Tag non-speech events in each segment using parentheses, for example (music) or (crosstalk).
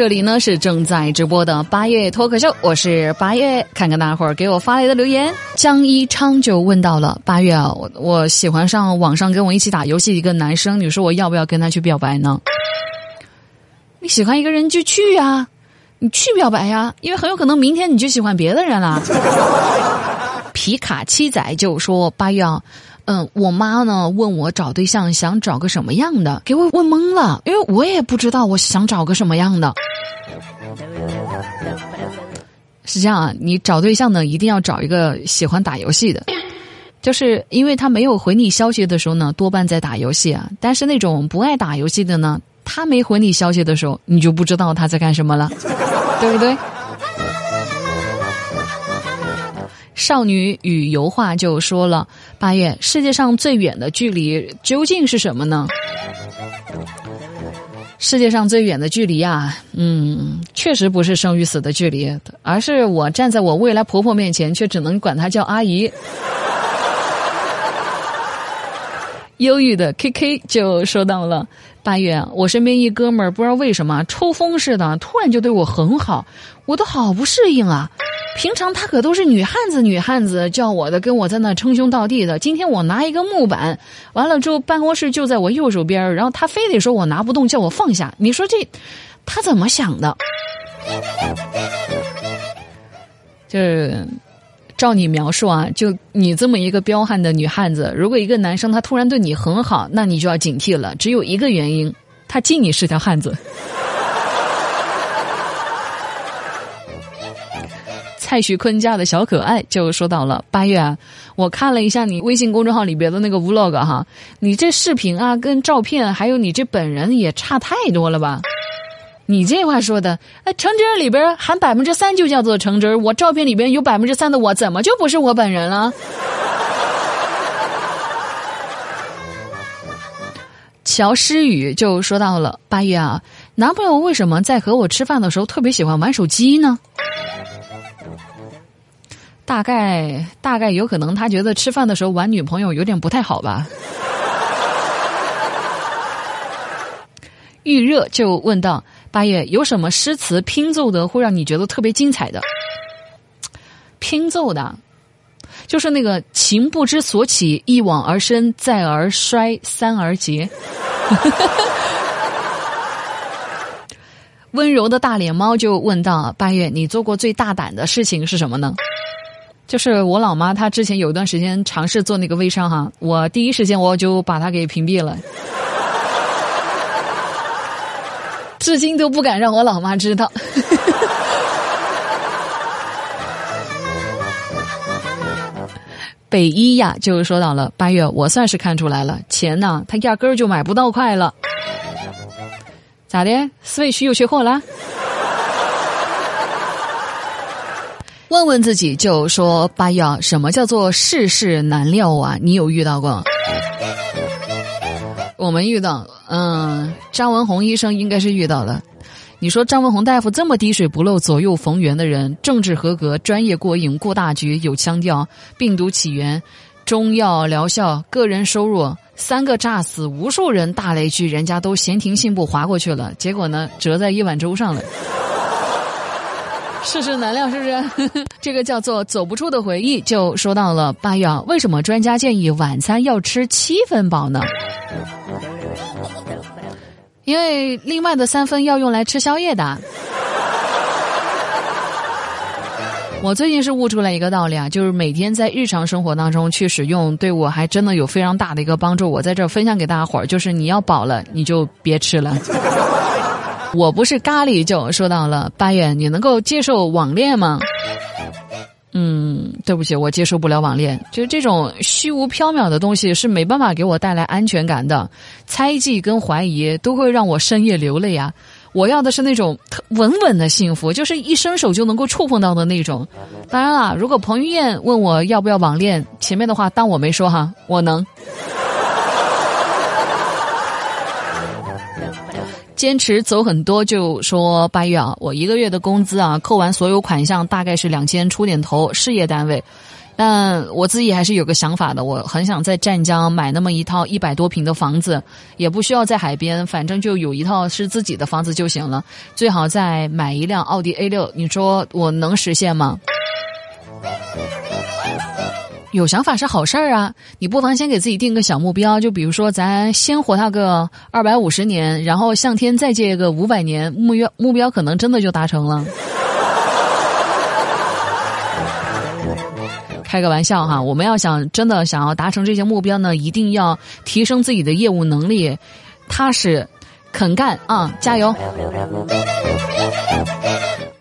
这里呢是正在直播的八月脱口秀，我是八月。看看大伙儿给我发来的留言，江一昌就问到了：八月啊，我我喜欢上网上跟我一起打游戏的一个男生，你说我要不要跟他去表白呢？你喜欢一个人就去啊，你去表白呀，因为很有可能明天你就喜欢别的人了。(laughs) 皮卡七仔就说：八月啊。嗯，我妈呢问我找对象想找个什么样的，给我问懵了，因为我也不知道我想找个什么样的。是这样啊，你找对象呢一定要找一个喜欢打游戏的，就是因为他没有回你消息的时候呢，多半在打游戏啊。但是那种不爱打游戏的呢，他没回你消息的时候，你就不知道他在干什么了，对不对？少女与油画就说了：“八月，世界上最远的距离究竟是什么呢？世界上最远的距离啊，嗯，确实不是生与死的距离，而是我站在我未来婆婆面前，却只能管她叫阿姨。(laughs) ”忧郁的 K K 就说到了：“八月，我身边一哥们儿不知道为什么抽风似的，突然就对我很好，我都好不适应啊。”平常他可都是女汉子，女汉子叫我的，跟我在那称兄道弟的。今天我拿一个木板，完了之后办公室就在我右手边然后他非得说我拿不动，叫我放下。你说这他怎么想的？就是照你描述啊，就你这么一个彪悍的女汉子，如果一个男生他突然对你很好，那你就要警惕了。只有一个原因，他敬你是条汉子。蔡徐坤家的小可爱就说到了八月啊，我看了一下你微信公众号里边的那个 vlog 哈，你这视频啊跟照片还有你这本人也差太多了吧？你这话说的，哎，橙汁里边含百分之三就叫做橙汁我照片里边有百分之三的我，怎么就不是我本人了？乔诗雨就说到了八月啊，男朋友为什么在和我吃饭的时候特别喜欢玩手机呢？大概大概有可能，他觉得吃饭的时候玩女朋友有点不太好吧。(laughs) 预热就问道：“八月有什么诗词拼奏的会让你觉得特别精彩的？拼奏的，就是那个情不知所起，一往而深，再而衰，三而竭。(laughs) 温柔的大脸猫就问道：“八月，你做过最大胆的事情是什么呢？”就是我老妈，她之前有一段时间尝试做那个微商哈，我第一时间我就把她给屏蔽了，至今都不敢让我老妈知道。(laughs) 北一呀，就说到了八月，我算是看出来了，钱呢，他压根儿就买不到快了，咋的？Switch 又缺货了？问问自己，就说八月，什么叫做世事难料啊？你有遇到过？我们遇到，嗯，张文宏医生应该是遇到了。你说张文宏大夫这么滴水不漏、左右逢源的人，政治合格、专业过硬、过大局、有腔调，病毒起源、中药疗效、个人收入，三个炸死无数人大雷区，人家都闲庭信步划过去了，结果呢，折在一碗粥上了。世事难料，是不是？(laughs) 这个叫做走不出的回忆，就说到了八月啊。为什么专家建议晚餐要吃七分饱呢？因为另外的三分要用来吃宵夜的。我最近是悟出来一个道理啊，就是每天在日常生活当中去使用，对我还真的有非常大的一个帮助。我在这儿分享给大家伙儿，就是你要饱了，你就别吃了。我不是咖喱，就说到了八月，你能够接受网恋吗？嗯，对不起，我接受不了网恋。就是这种虚无缥缈的东西是没办法给我带来安全感的，猜忌跟怀疑都会让我深夜流泪啊！我要的是那种稳稳的幸福，就是一伸手就能够触碰到的那种。当然了，如果彭于晏问我要不要网恋，前面的话当我没说哈，我能。坚持走很多，就说八月啊，我一个月的工资啊，扣完所有款项大概是两千出点头。事业单位，但我自己还是有个想法的，我很想在湛江买那么一套一百多平的房子，也不需要在海边，反正就有一套是自己的房子就行了。最好再买一辆奥迪 A 六，你说我能实现吗？有想法是好事儿啊！你不妨先给自己定个小目标，就比如说咱先活它个二百五十年，然后向天再借个五百年，目标目标可能真的就达成了。(laughs) 开个玩笑哈，我们要想真的想要达成这些目标呢，一定要提升自己的业务能力，踏实肯干啊，加油！(laughs)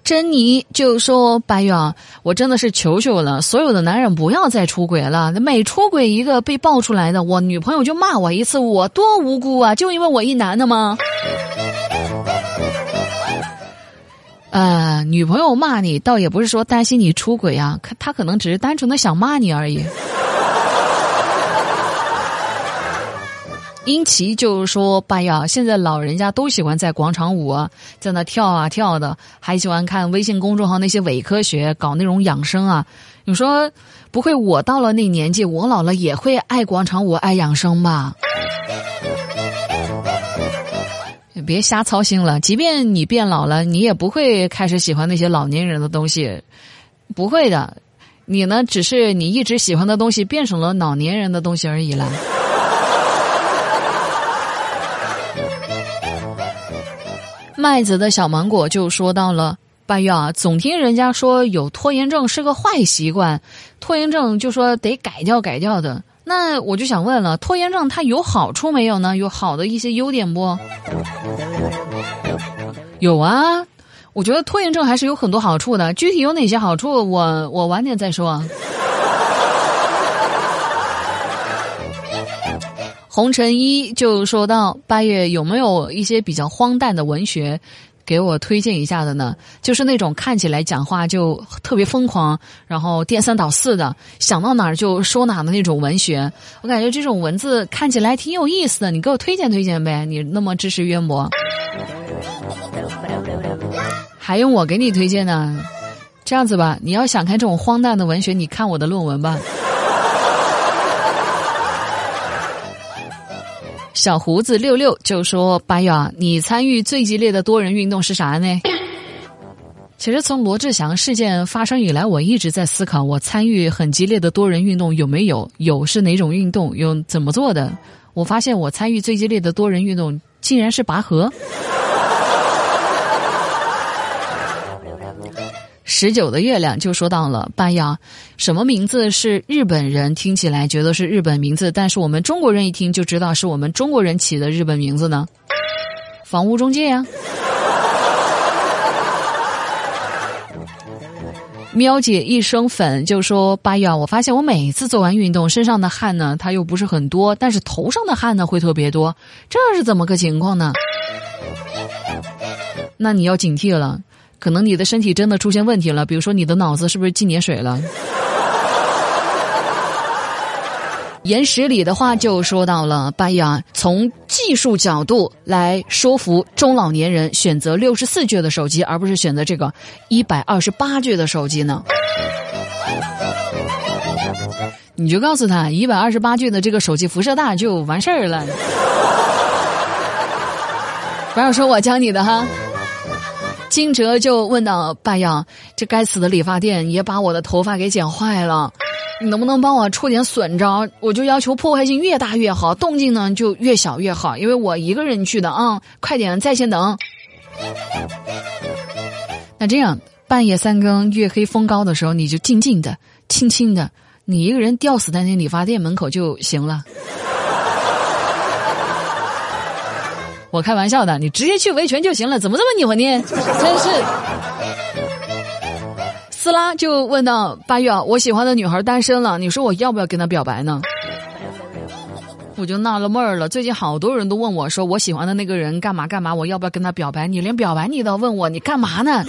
珍妮就说：“白月啊，我真的是求求了，所有的男人不要再出轨了。每出轨一个被爆出来的，我女朋友就骂我一次，我多无辜啊！就因为我一男的吗？呃，女朋友骂你，倒也不是说担心你出轨啊，可她可能只是单纯的想骂你而已。”英奇就是说：“爸呀，现在老人家都喜欢在广场舞啊，在那跳啊跳的，还喜欢看微信公众号那些伪科学，搞那种养生啊。你说，不会我到了那年纪，我老了也会爱广场舞、爱养生吧？别瞎操心了，即便你变老了，你也不会开始喜欢那些老年人的东西，不会的。你呢，只是你一直喜欢的东西变成了老年人的东西而已了。”麦子的小芒果就说到了：“八月啊，总听人家说有拖延症是个坏习惯，拖延症就说得改掉改掉的。那我就想问了，拖延症它有好处没有呢？有好的一些优点不？有啊，我觉得拖延症还是有很多好处的。具体有哪些好处，我我晚点再说。”红尘一就说到八月有没有一些比较荒诞的文学，给我推荐一下的呢？就是那种看起来讲话就特别疯狂，然后颠三倒四的，想到哪儿就说哪的那种文学。我感觉这种文字看起来挺有意思的，你给我推荐推荐呗？你那么知识渊博，还用我给你推荐呢？这样子吧，你要想看这种荒诞的文学，你看我的论文吧。小胡子六六就说：“八月，你参与最激烈的多人运动是啥呢？” (coughs) 其实从罗志祥事件发生以来，我一直在思考，我参与很激烈的多人运动有没有？有是哪种运动？有怎么做的？我发现我参与最激烈的多人运动竟然是拔河。十九的月亮就说到了八呀，什么名字是日本人听起来觉得是日本名字，但是我们中国人一听就知道是我们中国人起的日本名字呢？房屋中介呀。喵姐一生粉就说八呀，我发现我每次做完运动，身上的汗呢，它又不是很多，但是头上的汗呢会特别多，这是怎么个情况呢？那你要警惕了。可能你的身体真的出现问题了，比如说你的脑子是不是进点水了？岩石里的话就说到了，八呀，从技术角度来说服中老年人选择六十四 G 的手机，而不是选择这个一百二十八 G 的手机呢？你就告诉他，一百二十八 G 的这个手机辐射大就完事儿了。不要说我教你的哈。金哲就问到：“爸呀，这该死的理发店也把我的头发给剪坏了，你能不能帮我出点损招？我就要求破坏性越大越好，动静呢就越小越好，因为我一个人去的啊！(laughs) 快点，在线等。那这样半夜三更、月黑风高的时候，你就静静的、轻轻的，你一个人吊死在那理发店门口就行了。”我开玩笑的，你直接去维权就行了，怎么这么拧呢？真是。斯拉就问到八月，我喜欢的女孩单身了，你说我要不要跟她表白呢？我就纳了闷儿了，最近好多人都问我说，我喜欢的那个人干嘛干嘛，我要不要跟他表白？你连表白你都问我，你干嘛呢？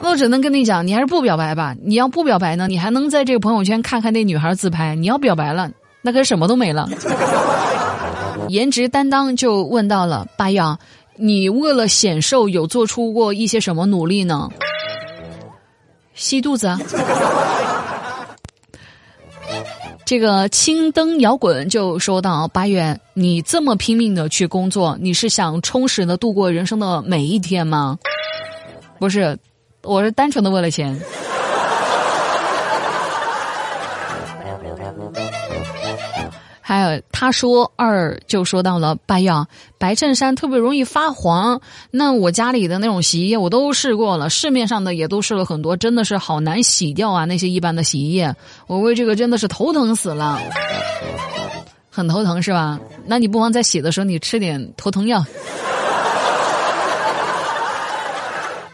我只能跟你讲，你还是不表白吧。你要不表白呢，你还能在这个朋友圈看看那女孩自拍。你要表白了，那可什么都没了。颜值担当就问到了八幺，你为了显瘦有做出过一些什么努力呢？吸肚子，(laughs) 这个青灯摇滚就说到：八月，你这么拼命的去工作，你是想充实的度过人生的每一天吗？不是，我是单纯的为了钱。还有他说二就说到了八月，白衬衫特别容易发黄。那我家里的那种洗衣液我都试过了，市面上的也都试了很多，真的是好难洗掉啊！那些一般的洗衣液，我为这个真的是头疼死了，很头疼是吧？那你不妨在洗的时候你吃点头疼药，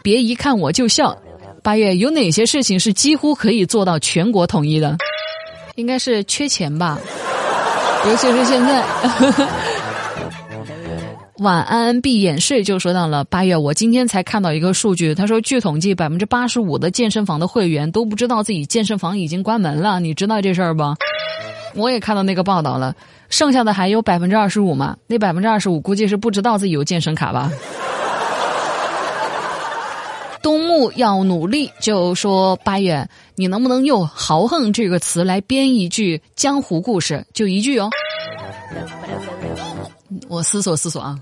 别一看我就笑。八月有哪些事情是几乎可以做到全国统一的？应该是缺钱吧。尤其是现在，晚安闭眼睡就说到了八月。我今天才看到一个数据，他说据统计，百分之八十五的健身房的会员都不知道自己健身房已经关门了。你知道这事儿不？我也看到那个报道了。剩下的还有百分之二十五嘛？那百分之二十五估计是不知道自己有健身卡吧。东木要努力，就说八月，你能不能用“豪横”这个词来编一句江湖故事？就一句哦。我思索思索啊。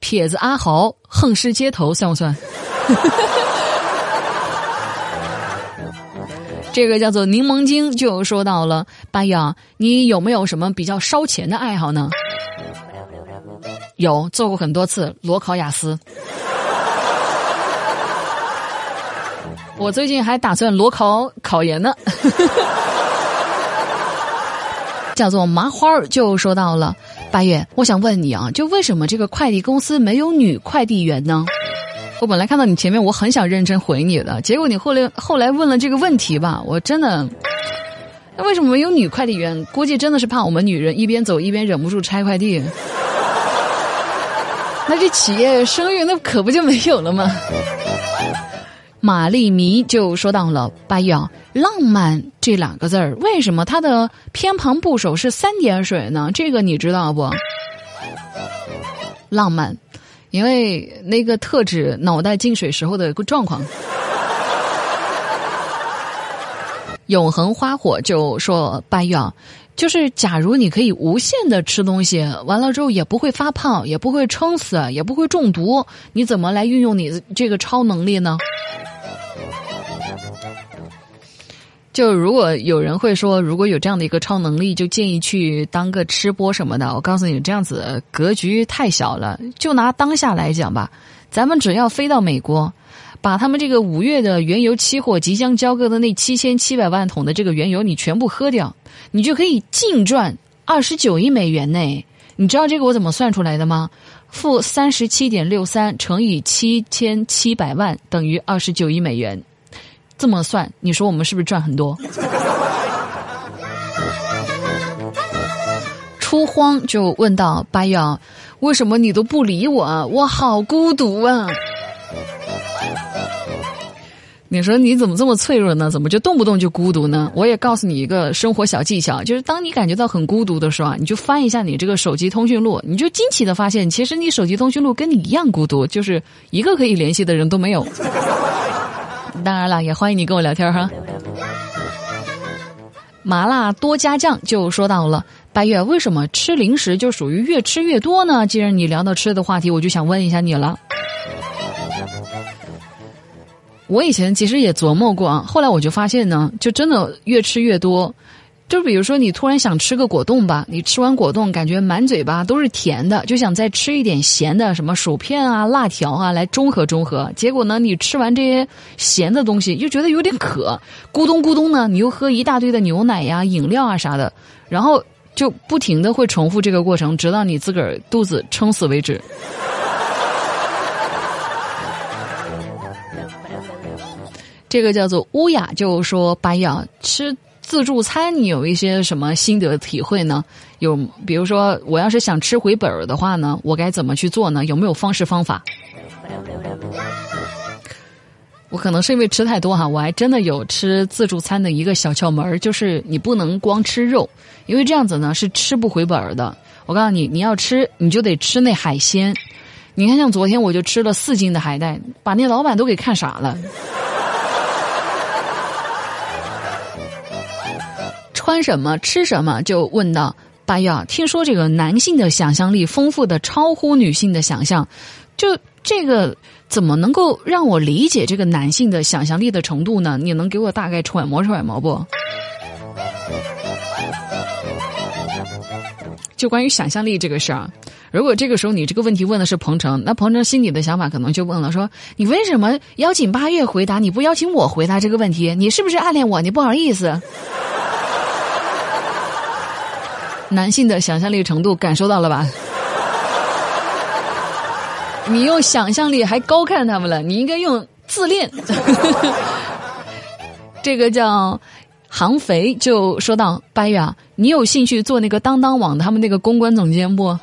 撇子阿豪横尸街头算不算？(laughs) 这个叫做柠檬精，就说到了八月啊，你有没有什么比较烧钱的爱好呢？有做过很多次裸考雅思，我最近还打算裸考考研呢。(laughs) 叫做麻花儿就说到了八月，我想问你啊，就为什么这个快递公司没有女快递员呢？我本来看到你前面，我很想认真回你的，结果你后来后来问了这个问题吧，我真的，那为什么没有女快递员？估计真的是怕我们女人一边走一边忍不住拆快递。(laughs) 那这企业声誉那可不就没有了吗？(laughs) 玛丽迷就说到了八月浪漫这两个字儿，为什么它的偏旁部首是三点水呢？这个你知道不？浪漫，因为那个特指脑袋进水时候的一个状况。永恒花火就说八月。就是，假如你可以无限的吃东西，完了之后也不会发胖，也不会撑死，也不会中毒，你怎么来运用你这个超能力呢？就如果有人会说，如果有这样的一个超能力，就建议去当个吃播什么的。我告诉你，这样子格局太小了。就拿当下来讲吧，咱们只要飞到美国。把他们这个五月的原油期货即将交割的那七千七百万桶的这个原油，你全部喝掉，你就可以净赚二十九亿美元呢。你知道这个我怎么算出来的吗？负三十七点六三乘以七千七百万等于二十九亿美元，这么算，你说我们是不是赚很多？出荒就问到八月，为什么你都不理我？我好孤独啊！你说你怎么这么脆弱呢？怎么就动不动就孤独呢？我也告诉你一个生活小技巧，就是当你感觉到很孤独的时候啊，你就翻一下你这个手机通讯录，你就惊奇的发现，其实你手机通讯录跟你一样孤独，就是一个可以联系的人都没有。(laughs) 当然了，也欢迎你跟我聊天哈。麻辣多加酱就说到了八月，为什么吃零食就属于越吃越多呢？既然你聊到吃的话题，我就想问一下你了。我以前其实也琢磨过啊，后来我就发现呢，就真的越吃越多。就比如说，你突然想吃个果冻吧，你吃完果冻感觉满嘴巴都是甜的，就想再吃一点咸的，什么薯片啊、辣条啊，来中和中和。结果呢，你吃完这些咸的东西，又觉得有点渴，咕咚咕咚呢，你又喝一大堆的牛奶呀、饮料啊啥的，然后就不停的会重复这个过程，直到你自个儿肚子撑死为止。这个叫做乌雅，就说白雅吃自助餐，你有一些什么心得体会呢？有，比如说我要是想吃回本儿的话呢，我该怎么去做呢？有没有方式方法？我可能是因为吃太多哈，我还真的有吃自助餐的一个小窍门就是你不能光吃肉，因为这样子呢是吃不回本儿的。我告诉你，你要吃你就得吃那海鲜。你看，像昨天我就吃了四斤的海带，把那老板都给看傻了。穿什么吃什么，就问道：“八月，听说这个男性的想象力丰富的超乎女性的想象，就这个怎么能够让我理解这个男性的想象力的程度呢？你能给我大概揣摩揣摩不？”就关于想象力这个事儿，如果这个时候你这个问题问的是彭程，那彭程心里的想法可能就问了：说你为什么邀请八月回答，你不邀请我回答这个问题？你是不是暗恋我？你不好意思。男性的想象力程度感受到了吧？你用想象力还高看他们了，你应该用自恋。(laughs) 这个叫。杭肥就说到：“八月啊，你有兴趣做那个当当网他们那个公关总监不？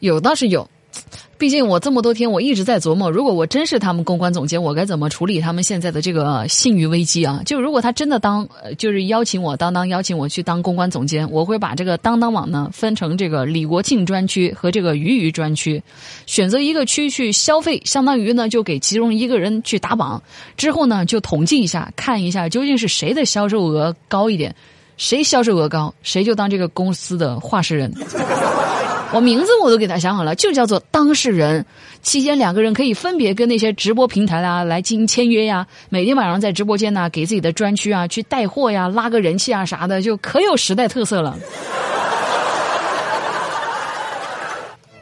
有倒是有。”毕竟我这么多天我一直在琢磨，如果我真是他们公关总监，我该怎么处理他们现在的这个信誉危机啊？就如果他真的当，就是邀请我当当邀请我去当公关总监，我会把这个当当网呢分成这个李国庆专区和这个鱼鱼专区，选择一个区去消费，相当于呢就给其中一个人去打榜，之后呢就统计一下，看一下究竟是谁的销售额高一点，谁销售额高，谁就当这个公司的话事人。我名字我都给他想好了，就叫做当事人。期间两个人可以分别跟那些直播平台啊来进行签约呀，每天晚上在直播间呢给自己的专区啊去带货呀，拉个人气啊啥的，就可有时代特色了。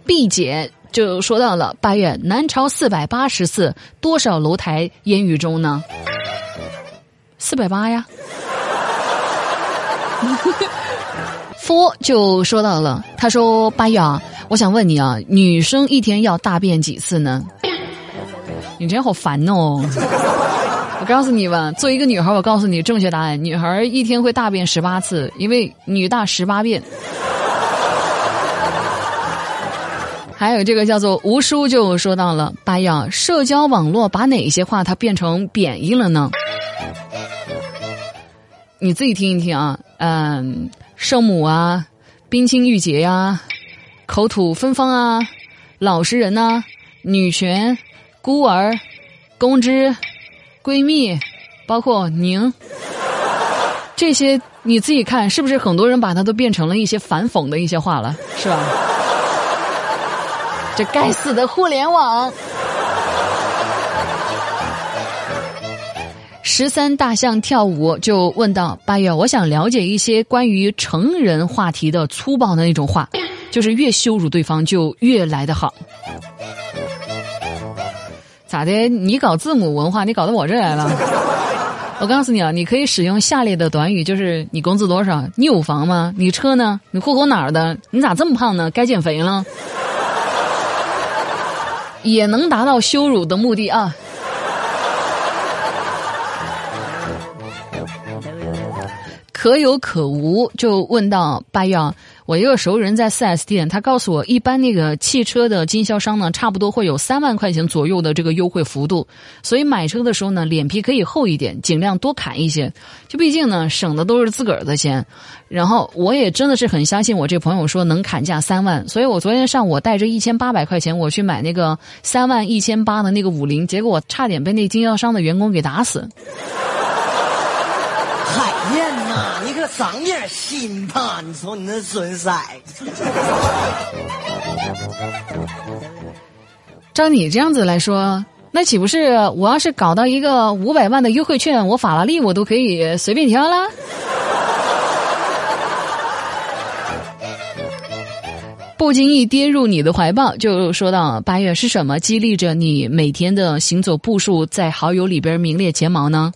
毕姐就说到了八月南朝四百八十寺，多少楼台烟雨中呢？四百八呀。(laughs) 佛就说到了，他说：“八月啊，我想问你啊，女生一天要大便几次呢？(coughs) 你真好烦哦！(laughs) 我告诉你吧，作为一个女孩，我告诉你正确答案：女孩一天会大便十八次，因为女大十八变。(laughs) 还有这个叫做吴叔就说到了，八月，社交网络把哪些话它变成贬义了呢？你自己听一听啊，嗯。”圣母啊，冰清玉洁呀，口吐芬芳啊，老实人呐，女权，孤儿，公知，闺蜜，包括您，这些你自己看，是不是很多人把它都变成了一些反讽的一些话了，是吧？这该死的互联网！十三大象跳舞就问到八月，我想了解一些关于成人话题的粗暴的那种话，(coughs) 就是越羞辱对方就越来的好。咋的？你搞字母文化，你搞到我这来了？(laughs) 我告诉你啊，你可以使用下列的短语，就是你工资多少？你有房吗？你车呢？你户口哪儿的？你咋这么胖呢？该减肥了。也能达到羞辱的目的啊。可有可无，就问到八月，我一个熟人在四 S 店，他告诉我，一般那个汽车的经销商呢，差不多会有三万块钱左右的这个优惠幅度，所以买车的时候呢，脸皮可以厚一点，尽量多砍一些，就毕竟呢，省的都是自个儿的钱。然后我也真的是很相信我这朋友说能砍价三万，所以我昨天上午带着一千八百块钱我去买那个三万一千八的那个五菱，结果我差点被那经销商的员工给打死。海燕长点心吧！你瞅你那损色。照你这样子来说，那岂不是我要是搞到一个五百万的优惠券，我法拉利我都可以随便挑了？不经意跌入你的怀抱，就说到八月是什么激励着你每天的行走步数在好友里边名列前茅呢？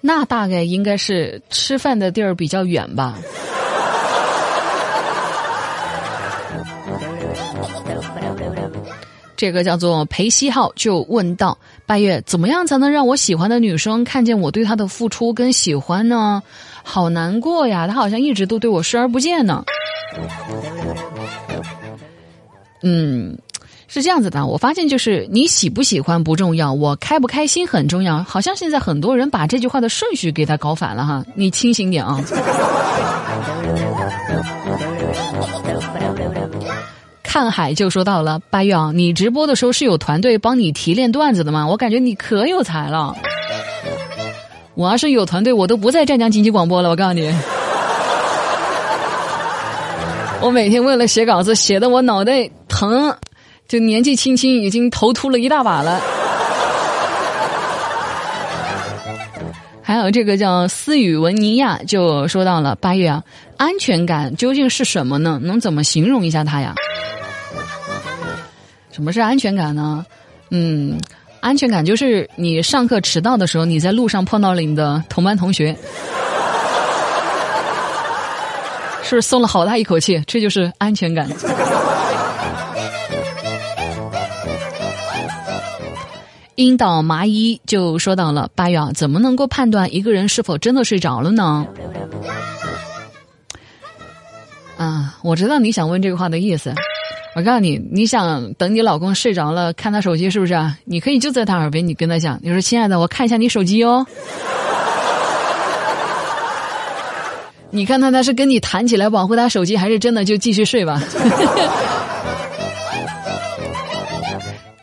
那大概应该是吃饭的地儿比较远吧。这个叫做裴希浩就问道：“八月怎么样才能让我喜欢的女生看见我对她的付出跟喜欢呢？好难过呀，她好像一直都对我视而不见呢。”嗯。是这样子的，我发现就是你喜不喜欢不重要，我开不开心很重要。好像现在很多人把这句话的顺序给他搞反了哈，你清醒点啊！(laughs) 看海就说到了八月啊，你直播的时候是有团队帮你提炼段子的吗？我感觉你可有才了。我要是有团队，我都不在湛江经济广播了。我告诉你，(laughs) 我每天为了写稿子，写的我脑袋疼，就年纪轻轻已经头秃了一大把了。还有这个叫斯语文尼亚就说到了八月啊，安全感究竟是什么呢？能怎么形容一下它呀？什么是安全感呢？嗯，安全感就是你上课迟到的时候，你在路上碰到了你的同班同学，是不是松了好大一口气？这就是安全感。樱岛麻衣就说到了八月啊，怎么能够判断一个人是否真的睡着了呢？啊，我知道你想问这个话的意思。我告诉你，你想等你老公睡着了看他手机是不是啊？你可以就在他耳边，你跟他讲，你说亲爱的，我看一下你手机哦。你看他他是跟你谈起来保护他手机，还是真的就继续睡吧？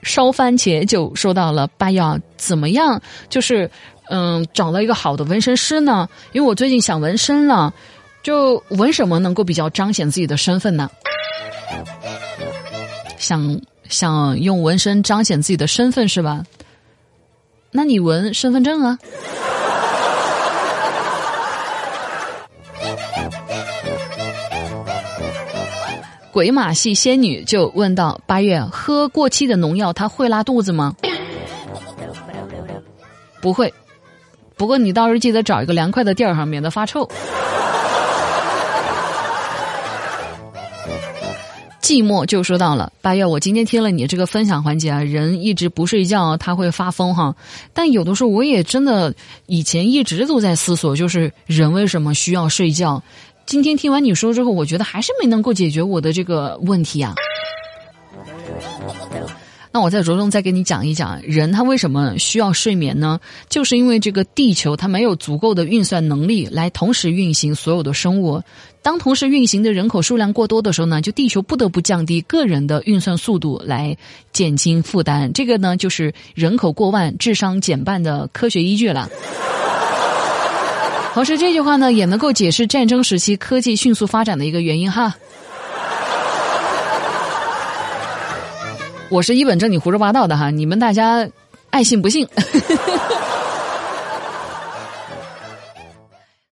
烧番茄就说到了八幺怎么样？就是嗯，找到一个好的纹身师呢？因为我最近想纹身了，就纹什么能够比较彰显自己的身份呢？想想用纹身彰显自己的身份是吧？那你纹身份证啊？鬼马戏仙女就问到：八月喝过期的农药，它会拉肚子吗？不会，不过你倒是记得找一个凉快的地儿哈，免得发臭。寂寞就说到了八月，我今天听了你这个分享环节啊，人一直不睡觉他会发疯哈，但有的时候我也真的以前一直都在思索，就是人为什么需要睡觉。今天听完你说之后，我觉得还是没能够解决我的这个问题啊。那我再着重再给你讲一讲，人他为什么需要睡眠呢？就是因为这个地球它没有足够的运算能力来同时运行所有的生物。当同时运行的人口数量过多的时候呢，就地球不得不降低个人的运算速度来减轻负担。这个呢，就是人口过万智商减半的科学依据了。同时，这句话呢也能够解释战争时期科技迅速发展的一个原因哈。我是一本正经胡说八道的哈，你们大家爱信不信。